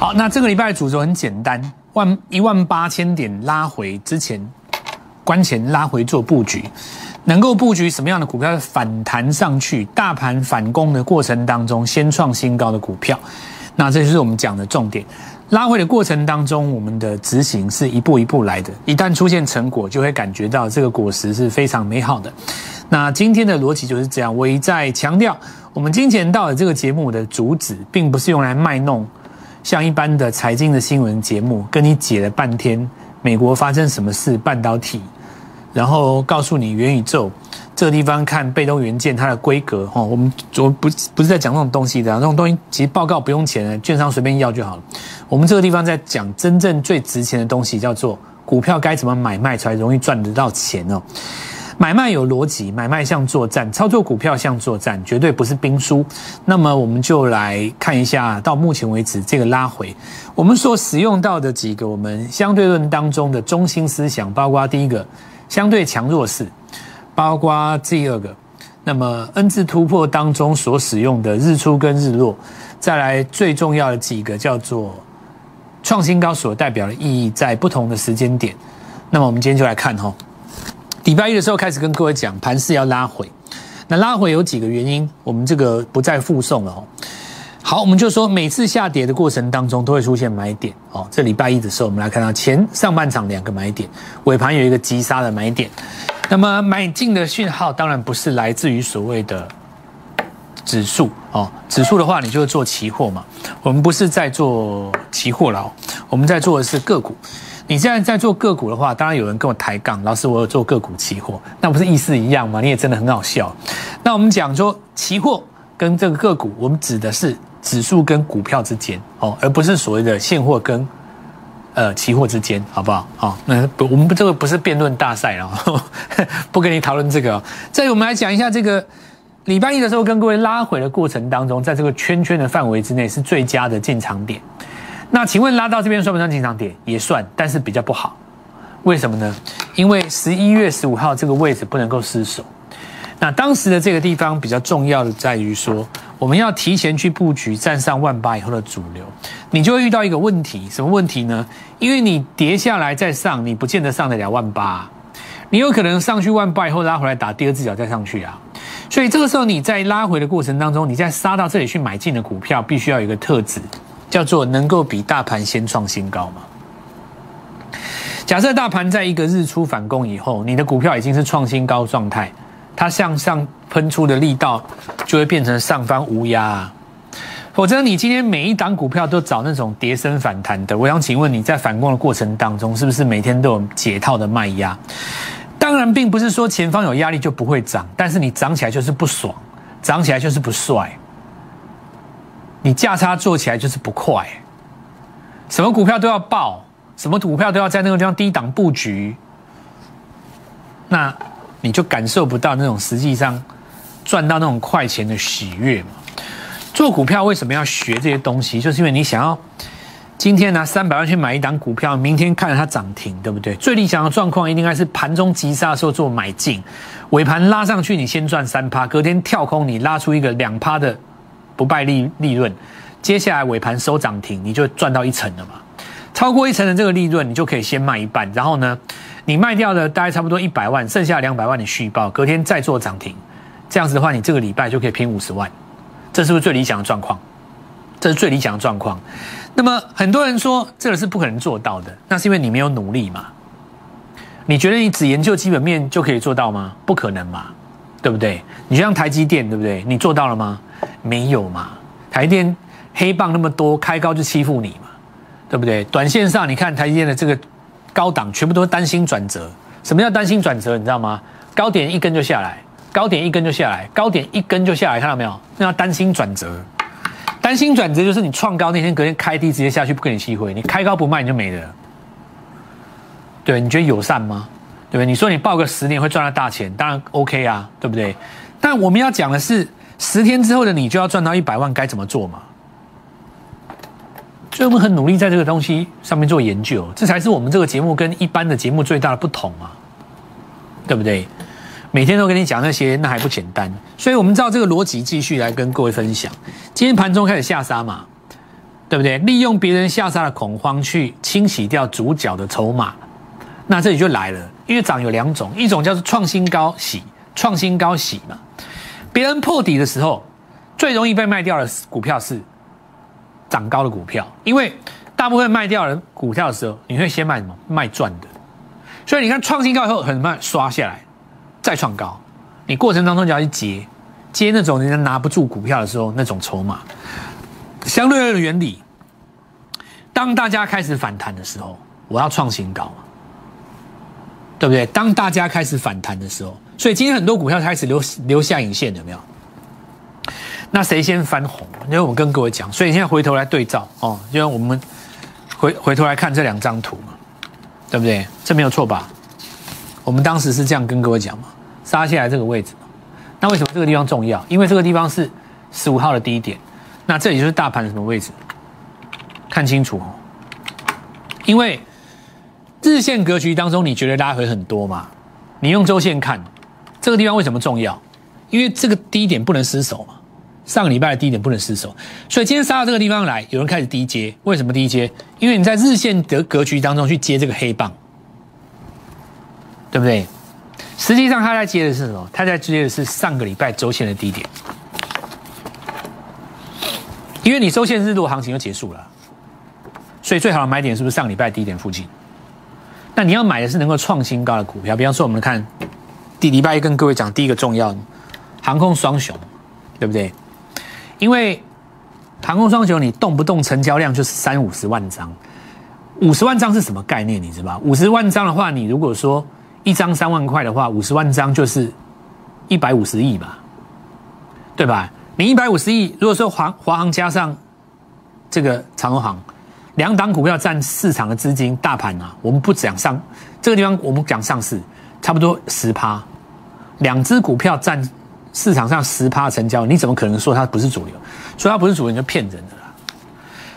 好，那这个礼拜的主轴很简单，万一万八千点拉回之前，关前拉回做布局，能够布局什么样的股票反弹上去，大盘反攻的过程当中先创新高的股票，那这就是我们讲的重点。拉回的过程当中，我们的执行是一步一步来的，一旦出现成果，就会感觉到这个果实是非常美好的。那今天的逻辑就是这样，我一再强调，我们金钱到的这个节目的主旨，并不是用来卖弄。像一般的财经的新闻节目，跟你解了半天美国发生什么事，半导体，然后告诉你元宇宙这个地方看被动元件它的规格哦，我们我不不是在讲那种东西的，那种东西其实报告不用钱的，券商随便要就好了。我们这个地方在讲真正最值钱的东西，叫做股票该怎么买卖才容易赚得到钱哦。买卖有逻辑，买卖像作战，操作股票像作战，绝对不是兵书。那么我们就来看一下，到目前为止这个拉回，我们所使用到的几个我们相对论当中的中心思想，包括第一个相对强弱势，包括第二个，那么 N 字突破当中所使用的日出跟日落，再来最重要的几个叫做创新高所代表的意义，在不同的时间点。那么我们今天就来看哈。礼拜一的时候开始跟各位讲盘势要拉回，那拉回有几个原因，我们这个不再附送了哦。好，我们就说每次下跌的过程当中都会出现买点哦。这礼拜一的时候，我们来看到前上半场两个买点，尾盘有一个急杀的买点。那么买进的讯号当然不是来自于所谓的指数哦，指数的话你就做期货嘛。我们不是在做期货了，我们在做的是个股。你现在在做个股的话，当然有人跟我抬杠，老师我有做个股期货，那不是意思一样吗？你也真的很好笑。那我们讲说期货跟这个个股，我们指的是指数跟股票之间哦，而不是所谓的现货跟呃期货之间，好不好？好，那不我们这个不是辩论大赛哦，不跟你讨论这个。再我们来讲一下这个礼拜一的时候跟各位拉回的过程当中，在这个圈圈的范围之内是最佳的进场点。那请问拉到这边算不算进场点？也算，但是比较不好。为什么呢？因为十一月十五号这个位置不能够失守。那当时的这个地方比较重要的在于说，我们要提前去布局站上万八以后的主流，你就会遇到一个问题，什么问题呢？因为你跌下来再上，你不见得上得了万八，你有可能上去万八以后拉回来打第二只脚再上去啊。所以这个时候你在拉回的过程当中，你在杀到这里去买进的股票，必须要有一个特质。叫做能够比大盘先创新高吗？假设大盘在一个日出反攻以后，你的股票已经是创新高状态，它向上喷出的力道就会变成上方无压。否则，你今天每一档股票都找那种跌升反弹的，我想请问你在反攻的过程当中，是不是每天都有解套的卖压？当然，并不是说前方有压力就不会涨，但是你涨起来就是不爽，涨起来就是不帅。你价差做起来就是不快，什么股票都要爆，什么股票都要在那个地方低档布局，那你就感受不到那种实际上赚到那种快钱的喜悦嘛。做股票为什么要学这些东西？就是因为你想要今天拿三百万去买一档股票，明天看着它涨停，对不对？最理想的状况一定该是盘中急杀的时候做买进，尾盘拉上去你先赚三趴，隔天跳空你拉出一个两趴的。不败利利润，接下来尾盘收涨停，你就赚到一成了嘛？超过一成的这个利润，你就可以先卖一半，然后呢，你卖掉的大概差不多一百万，剩下两百万你续报，隔天再做涨停，这样子的话，你这个礼拜就可以拼五十万，这是不是最理想的状况？这是最理想的状况。那么很多人说这个是不可能做到的，那是因为你没有努力嘛？你觉得你只研究基本面就可以做到吗？不可能嘛，对不对？你就像台积电，对不对？你做到了吗？没有嘛？台电黑棒那么多，开高就欺负你嘛，对不对？短线上你看台电的这个高档，全部都是担心转折。什么叫担心转折？你知道吗？高点一根就下来，高点一根就下来，高点一根就下来，看到没有？那叫担心转折。担心转折就是你创高那天隔天开低直接下去不给你机会，你开高不卖你就没了。对，你觉得友善吗？对不对？你说你报个十年会赚到大钱，当然 OK 啊，对不对？但我们要讲的是。十天之后的你就要赚到一百万，该怎么做嘛？所以我们很努力在这个东西上面做研究，这才是我们这个节目跟一般的节目最大的不同嘛，对不对？每天都跟你讲那些，那还不简单？所以我们照这个逻辑继续来跟各位分享。今天盘中开始下杀嘛，对不对？利用别人下杀的恐慌去清洗掉主角的筹码，那这里就来了。因为涨有两种，一种叫做创新高洗，创新高洗嘛。别人破底的时候，最容易被卖掉的股票是涨高的股票，因为大部分卖掉的股票的时候，你会先卖什么？卖赚的。所以你看创新高以后很慢刷下来，再创高，你过程当中就要去接接那种人家拿不住股票的时候那种筹码。相对论的原理，当大家开始反弹的时候，我要创新高。对不对？当大家开始反弹的时候，所以今天很多股票开始留留下影线，有没有？那谁先翻红？因为我跟各位讲，所以现在回头来对照哦，因为我们回回头来看这两张图嘛，对不对？这没有错吧？我们当时是这样跟各位讲嘛，杀下来这个位置。那为什么这个地方重要？因为这个地方是十五号的低点，那这里就是大盘什么位置？看清楚哦，因为。日线格局当中，你觉得拉回很多嘛？你用周线看，这个地方为什么重要？因为这个低点不能失守嘛。上个礼拜的低点不能失守，所以今天杀到这个地方来，有人开始低接。为什么低接？因为你在日线的格局当中去接这个黑棒，对不对？实际上他在接的是什么？他在接的是上个礼拜周线的低点，因为你周线日度行情就结束了，所以最好的买点是不是上礼拜低点附近？那你要买的是能够创新高的股票，比方说我们看第礼拜一跟各位讲第一个重要航空双雄，对不对？因为航空双雄你动不动成交量就是三五十万张，五十万张是什么概念？你知道五十万张的话，你如果说一张三万块的话，五十万张就是一百五十亿吧，对吧？你一百五十亿，如果说华华航加上这个长荣航。两档股票占市场的资金大盘啊，我们不讲上这个地方，我们讲上市，差不多十趴。两只股票占市场上十趴成交，你怎么可能说它不是主流？说它不是主流，你就骗人的啦。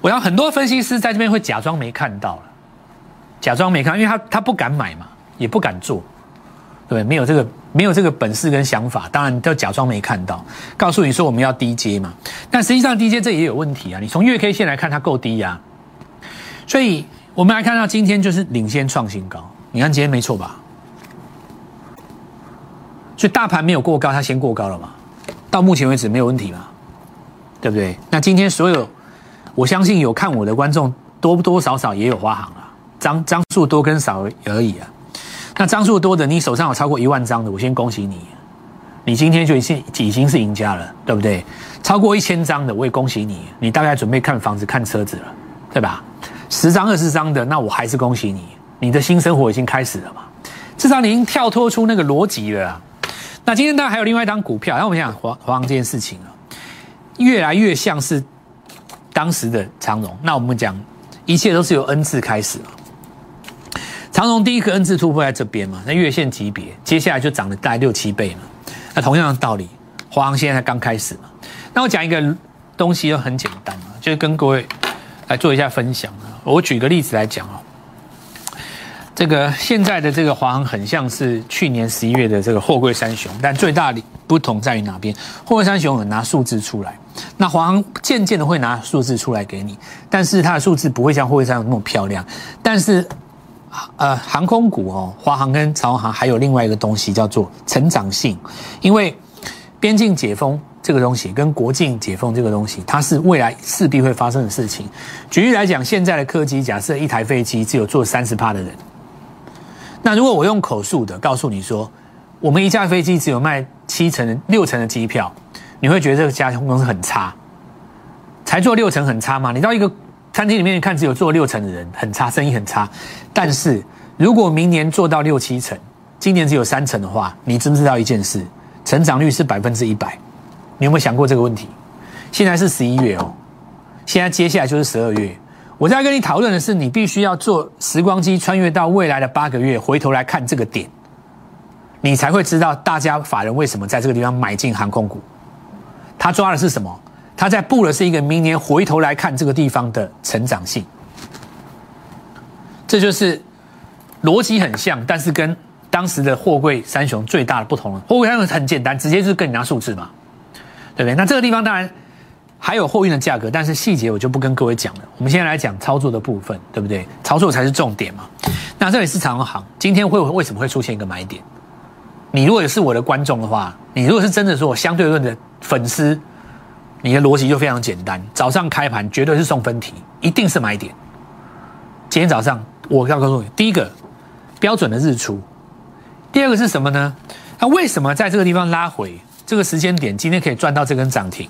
我要很多分析师在这边会假装没看到了，假装没看，因为他他不敢买嘛，也不敢做，对，没有这个没有这个本事跟想法，当然都假装没看到，告诉你说我们要低阶嘛，但实际上低阶这也有问题啊。你从月 K 线来看，它够低呀。所以我们来看到今天就是领先创新高，你看今天没错吧？所以大盘没有过高，它先过高了嘛？到目前为止没有问题嘛？对不对？那今天所有，我相信有看我的观众多多少少也有花行啊，张张数多跟少而已啊。那张数多的，你手上有超过一万张的，我先恭喜你，你今天就已经已经是赢家了，对不对？超过一千张的，我也恭喜你，你大概准备看房子、看车子了，对吧？十张二十张的，那我还是恭喜你，你的新生活已经开始了嘛？至少你已经跳脱出那个逻辑了。那今天当然还有另外一张股票，那我们讲华华航这件事情啊，越来越像是当时的长荣。那我们讲一切都是由 N 字开始嘛。长荣第一个 N 字突破在这边嘛，那月线级别，接下来就涨了大概六七倍嘛。那同样的道理，华航现在才刚开始嘛。那我讲一个东西又很简单啊，就是跟各位来做一下分享啊。我举个例子来讲哦，这个现在的这个华航很像是去年十一月的这个货柜三雄，但最大的不同在于哪边？货柜三雄有拿数字出来，那华航渐渐的会拿数字出来给你，但是它的数字不会像货柜三雄那么漂亮。但是，呃，航空股哦，华航跟长航还有另外一个东西叫做成长性，因为边境解封。这个东西跟国境解封这个东西，它是未来势必会发生的事情。举例来讲，现在的客机，假设一台飞机只有坐三十趴的人，那如果我用口述的告诉你说，我们一架飞机只有卖七成、六成的机票，你会觉得这个家公司很差，才做六成很差吗？你到一个餐厅里面看，只有坐六成的人很差，生意很差。但是如果明年做到六七成，今年只有三成的话，你知不知道一件事？成长率是百分之一百。你有没有想过这个问题？现在是十一月哦，现在接下来就是十二月。我在跟你讨论的是，你必须要做时光机穿越到未来的八个月，回头来看这个点，你才会知道大家法人为什么在这个地方买进航空股。他抓的是什么？他在布的是一个明年回头来看这个地方的成长性。这就是逻辑很像，但是跟当时的货柜三雄最大的不同了。货柜三雄很简单，直接就是跟你拿数字嘛。对不对？那这个地方当然，还有货运的价格，但是细节我就不跟各位讲了。我们现在来讲操作的部分，对不对？操作才是重点嘛。那这里是长航，今天会为什么会出现一个买点？你如果是我的观众的话，你如果是真的说我相对论的粉丝，你的逻辑就非常简单。早上开盘绝对是送分题，一定是买点。今天早上我要告诉你，第一个标准的日出，第二个是什么呢？那为什么在这个地方拉回这个时间点，今天可以赚到这根涨停？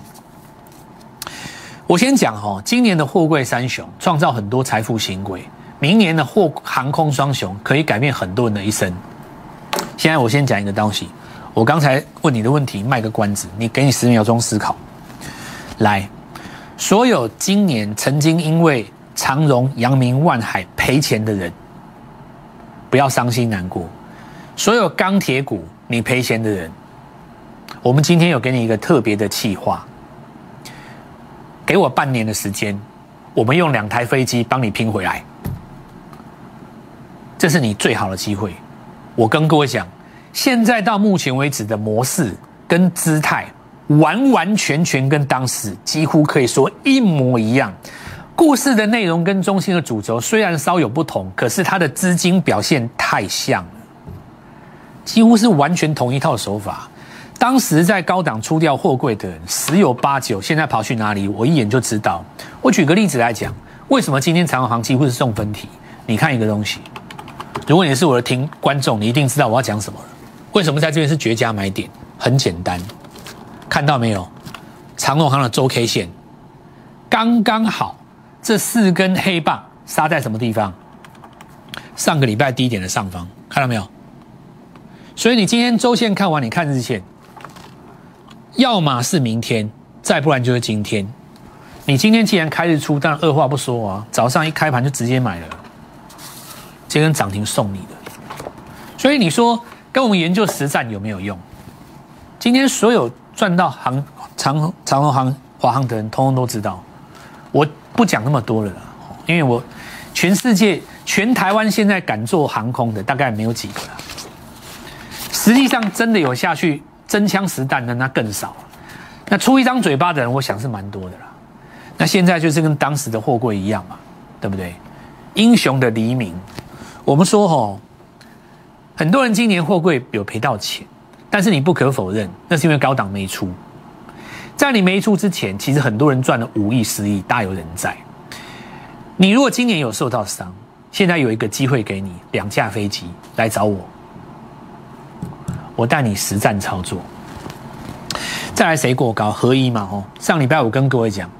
我先讲哈，今年的货柜三雄创造很多财富新贵，明年的货航空双雄可以改变很多人的一生。现在我先讲一个东西，我刚才问你的问题卖个关子，你给你十秒钟思考。来，所有今年曾经因为长荣、阳明、万海赔钱的人，不要伤心难过。所有钢铁股你赔钱的人，我们今天有给你一个特别的计划。给我半年的时间，我们用两台飞机帮你拼回来，这是你最好的机会。我跟各位讲，现在到目前为止的模式跟姿态，完完全全跟当时几乎可以说一模一样。故事的内容跟中心的主轴虽然稍有不同，可是它的资金表现太像了，几乎是完全同一套手法。当时在高档出掉货柜的人十有八九，现在跑去哪里？我一眼就知道。我举个例子来讲，为什么今天长航几乎是送分题？你看一个东西，如果你是我的听观众，你一定知道我要讲什么了。为什么在这边是绝佳买点？很简单，看到没有？长荣航的周 K 线刚刚好，这四根黑棒杀在什么地方？上个礼拜低点的上方，看到没有？所以你今天周线看完，你看日线。要么是明天，再不然就是今天。你今天既然开日出，当然二话不说啊，早上一开盘就直接买了，今天涨停送你的。所以你说跟我们研究实战有没有用？今天所有赚到航长长航航华航的人，通通都知道。我不讲那么多了，因为我全世界全台湾现在敢做航空的，大概没有几个了。实际上真的有下去。真枪实弹的那更少，那出一张嘴巴的人，我想是蛮多的啦。那现在就是跟当时的货柜一样嘛，对不对？英雄的黎明，我们说吼，很多人今年货柜有赔到钱，但是你不可否认，那是因为高档没出。在你没出之前，其实很多人赚了五亿、十亿，大有人在。你如果今年有受到伤，现在有一个机会给你，两架飞机来找我。我带你实战操作，再来谁过高？合一嘛？哦，上礼拜我跟各位讲，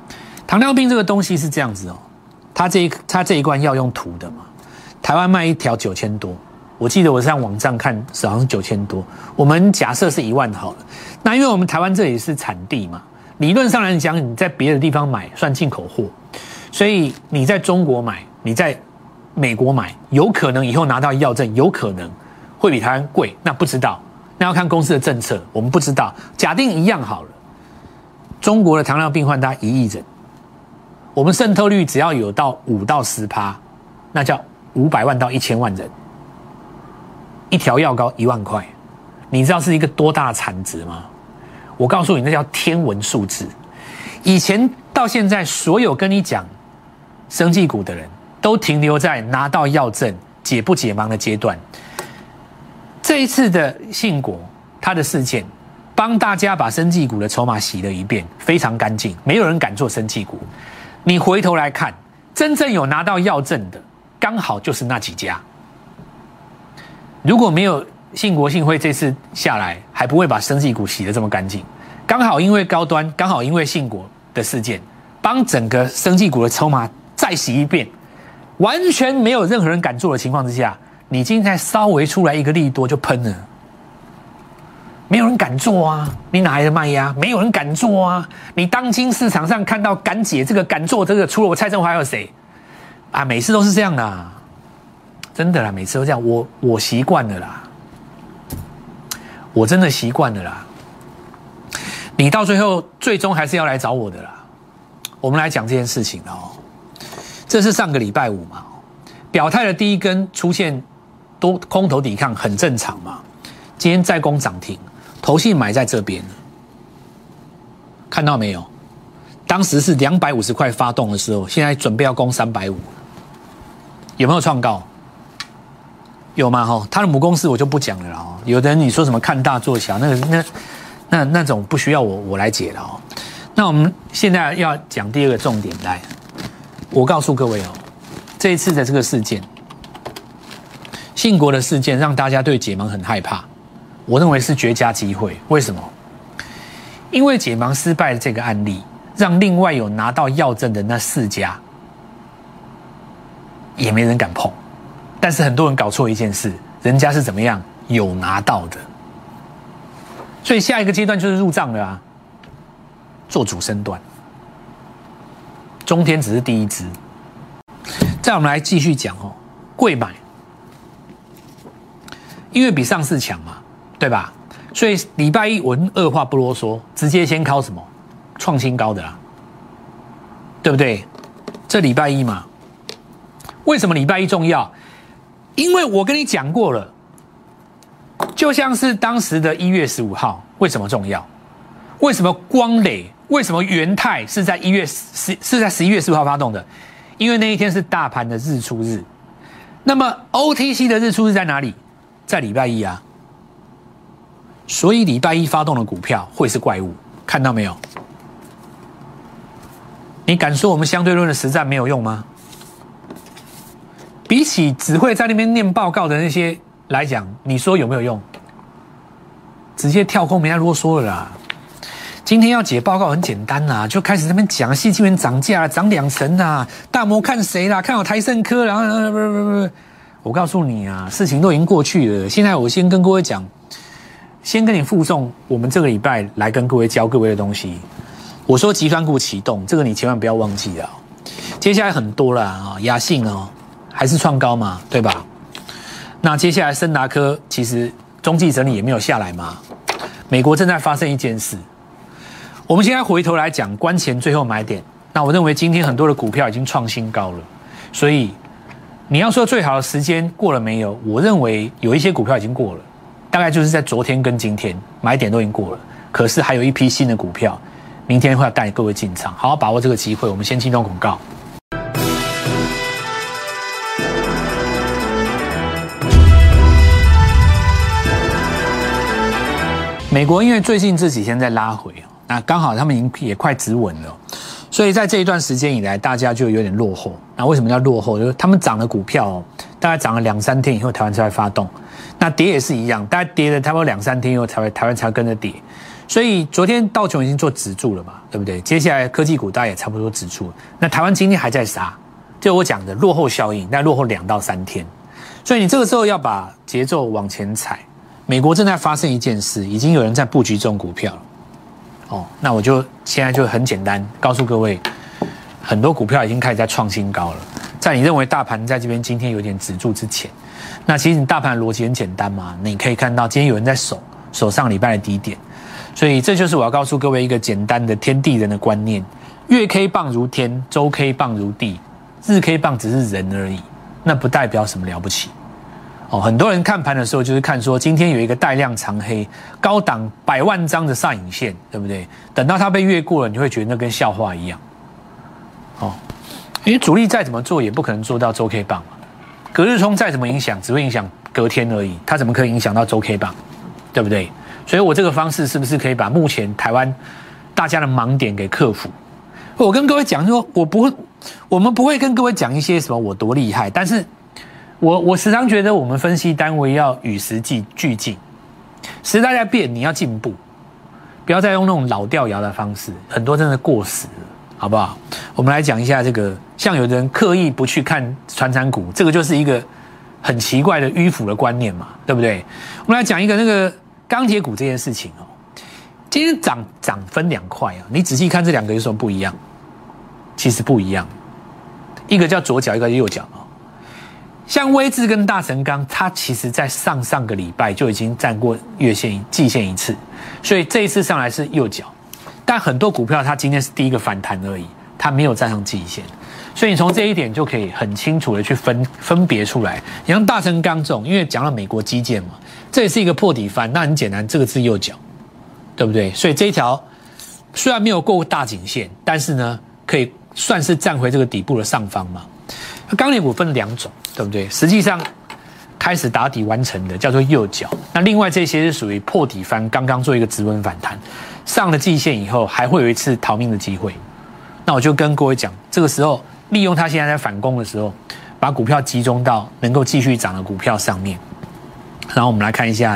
糖尿病这个东西是这样子哦，它这一它这一罐要用涂的嘛，台湾卖一条九千多，我记得我上网站看好像是九千多，我们假设是一万好了，那因为我们台湾这里是产地嘛，理论上来讲你在别的地方买算进口货，所以你在中国买，你在美国买，有可能以后拿到药证，有可能会比台湾贵，那不知道。那要看公司的政策，我们不知道。假定一样好了，中国的糖尿病患大一亿人，我们渗透率只要有到五到十趴，那叫五百万到一千万人，一条药膏一万块，你知道是一个多大的产值吗？我告诉你，那叫天文数字。以前到现在，所有跟你讲生技股的人都停留在拿到药证解不解盲的阶段。这一次的信国，他的事件，帮大家把生技股的筹码洗了一遍，非常干净，没有人敢做生技股。你回头来看，真正有拿到药证的，刚好就是那几家。如果没有信国信会这次下来，还不会把生技股洗得这么干净。刚好因为高端，刚好因为信国的事件，帮整个生技股的筹码再洗一遍，完全没有任何人敢做的情况之下。你今天稍微出来一个利多就喷了，没有人敢做啊！你哪来的卖压？没有人敢做啊！你当今市场上看到敢解这个、敢做这个，除了我蔡振华还有谁？啊，每次都是这样的，真的啦，每次都这样，我我习惯了啦，我真的习惯了啦。你到最后最终还是要来找我的啦。我们来讲这件事情哦，这是上个礼拜五嘛，表态的第一根出现。多空头抵抗很正常嘛？今天再攻涨停，头信埋在这边，看到没有？当时是两百五十块发动的时候，现在准备要攻三百五，有没有创高？有吗？哈，他的母公司我就不讲了哦。有的人你说什么看大做小，那个那那那种不需要我我来解了哦。那我们现在要讲第二个重点来，我告诉各位哦，这一次的这个事件，信国的事件让大家对解盲很害怕，我认为是绝佳机会。为什么？因为解盲失败的这个案例，让另外有拿到药证的那四家也没人敢碰。但是很多人搞错一件事，人家是怎么样有拿到的，所以下一个阶段就是入账了啊，做主升段，中天只是第一支，再我们来继续讲哦，贵买，因为比上次强嘛，对吧？所以礼拜一我二话不啰嗦，直接先考什么创新高的啦，对不对？这礼拜一嘛，为什么礼拜一重要？因为我跟你讲过了，就像是当时的一月十五号，为什么重要？为什么光磊？为什么元泰是在一月十是在十一月十五号发动的？因为那一天是大盘的日出日。那么 OTC 的日出日在哪里？在礼拜一啊。所以礼拜一发动的股票会是怪物，看到没有？你敢说我们相对论的实战没有用吗？比起只会在那边念报告的那些来讲，你说有没有用？直接跳空，没再啰嗦了啦。今天要解报告很简单呐，就开始在那边讲，细晶元涨价了，涨两成呐。大摩看谁啦？看好台盛科，然后不不不不，我告诉你啊，事情都已经过去了。现在我先跟各位讲，先跟你附送我们这个礼拜来跟各位教各位的东西。我说集团股启动，这个你千万不要忘记啊。接下来很多了啊，雅信哦。还是创高嘛，对吧？那接下来森达科其实中继整理也没有下来嘛。美国正在发生一件事，我们现在回头来讲关前最后买点。那我认为今天很多的股票已经创新高了，所以你要说最好的时间过了没有？我认为有一些股票已经过了，大概就是在昨天跟今天买点都已经过了。可是还有一批新的股票，明天会要带各位进场，好好把握这个机会。我们先进入广告。美国因为最近这几天在拉回那刚好他们已经也快止稳了，所以在这一段时间以来，大家就有点落后。那为什么叫落后？就是他们涨的股票，哦大概涨了两三天以后，台湾才会发动。那跌也是一样，大概跌了差不多两三天以后，才会台湾才跟着跌。所以昨天道琼已经做止住了嘛，对不对？接下来科技股大家也差不多止住了。那台湾今天还在杀，就我讲的落后效应，那落后两到三天。所以你这个时候要把节奏往前踩。美国正在发生一件事，已经有人在布局这种股票了。哦，那我就现在就很简单告诉各位，很多股票已经开始在创新高了。在你认为大盘在这边今天有点止住之前，那其实你大盘逻辑很简单嘛，你可以看到今天有人在守守上礼拜的低点，所以这就是我要告诉各位一个简单的天地人的观念：月 K 棒如天，周 K 棒如地，日 K 棒只是人而已，那不代表什么了不起。哦，很多人看盘的时候就是看说今天有一个带量长黑、高档百万张的上影线，对不对？等到它被越过了，你会觉得那跟笑话一样。哦，因为主力再怎么做也不可能做到周 K 棒嘛，隔日冲再怎么影响，只会影响隔天而已，它怎么可以影响到周 K 棒？对不对？所以我这个方式是不是可以把目前台湾大家的盲点给克服？我跟各位讲说，我不会，我们不会跟各位讲一些什么我多厉害，但是。我我时常觉得，我们分析单位要与时俱俱进，时代在变，你要进步，不要再用那种老掉牙的方式，很多真的过时了，好不好？我们来讲一下这个，像有的人刻意不去看传产股，这个就是一个很奇怪的迂腐的观念嘛，对不对？我们来讲一个那个钢铁股这件事情哦，今天涨涨分两块啊，你仔细看这两个有什么不一样？其实不一样，一个叫左脚，一个右脚啊。像威智跟大成钢，它其实在上上个礼拜就已经站过月线、季线一次，所以这一次上来是右脚。但很多股票它今天是第一个反弹而已，它没有站上季线，所以你从这一点就可以很清楚的去分分别出来。你像大成钢这种，因为讲了美国基建嘛，这也是一个破底翻，那很简单，这个是右脚，对不对？所以这一条虽然没有过大颈线，但是呢，可以算是站回这个底部的上方嘛。那钢铁股分两种，对不对？实际上开始打底完成的叫做右脚，那另外这些是属于破底翻，刚刚做一个直稳反弹，上了季线以后还会有一次逃命的机会。那我就跟各位讲，这个时候利用它现在在反攻的时候，把股票集中到能够继续涨的股票上面。然后我们来看一下。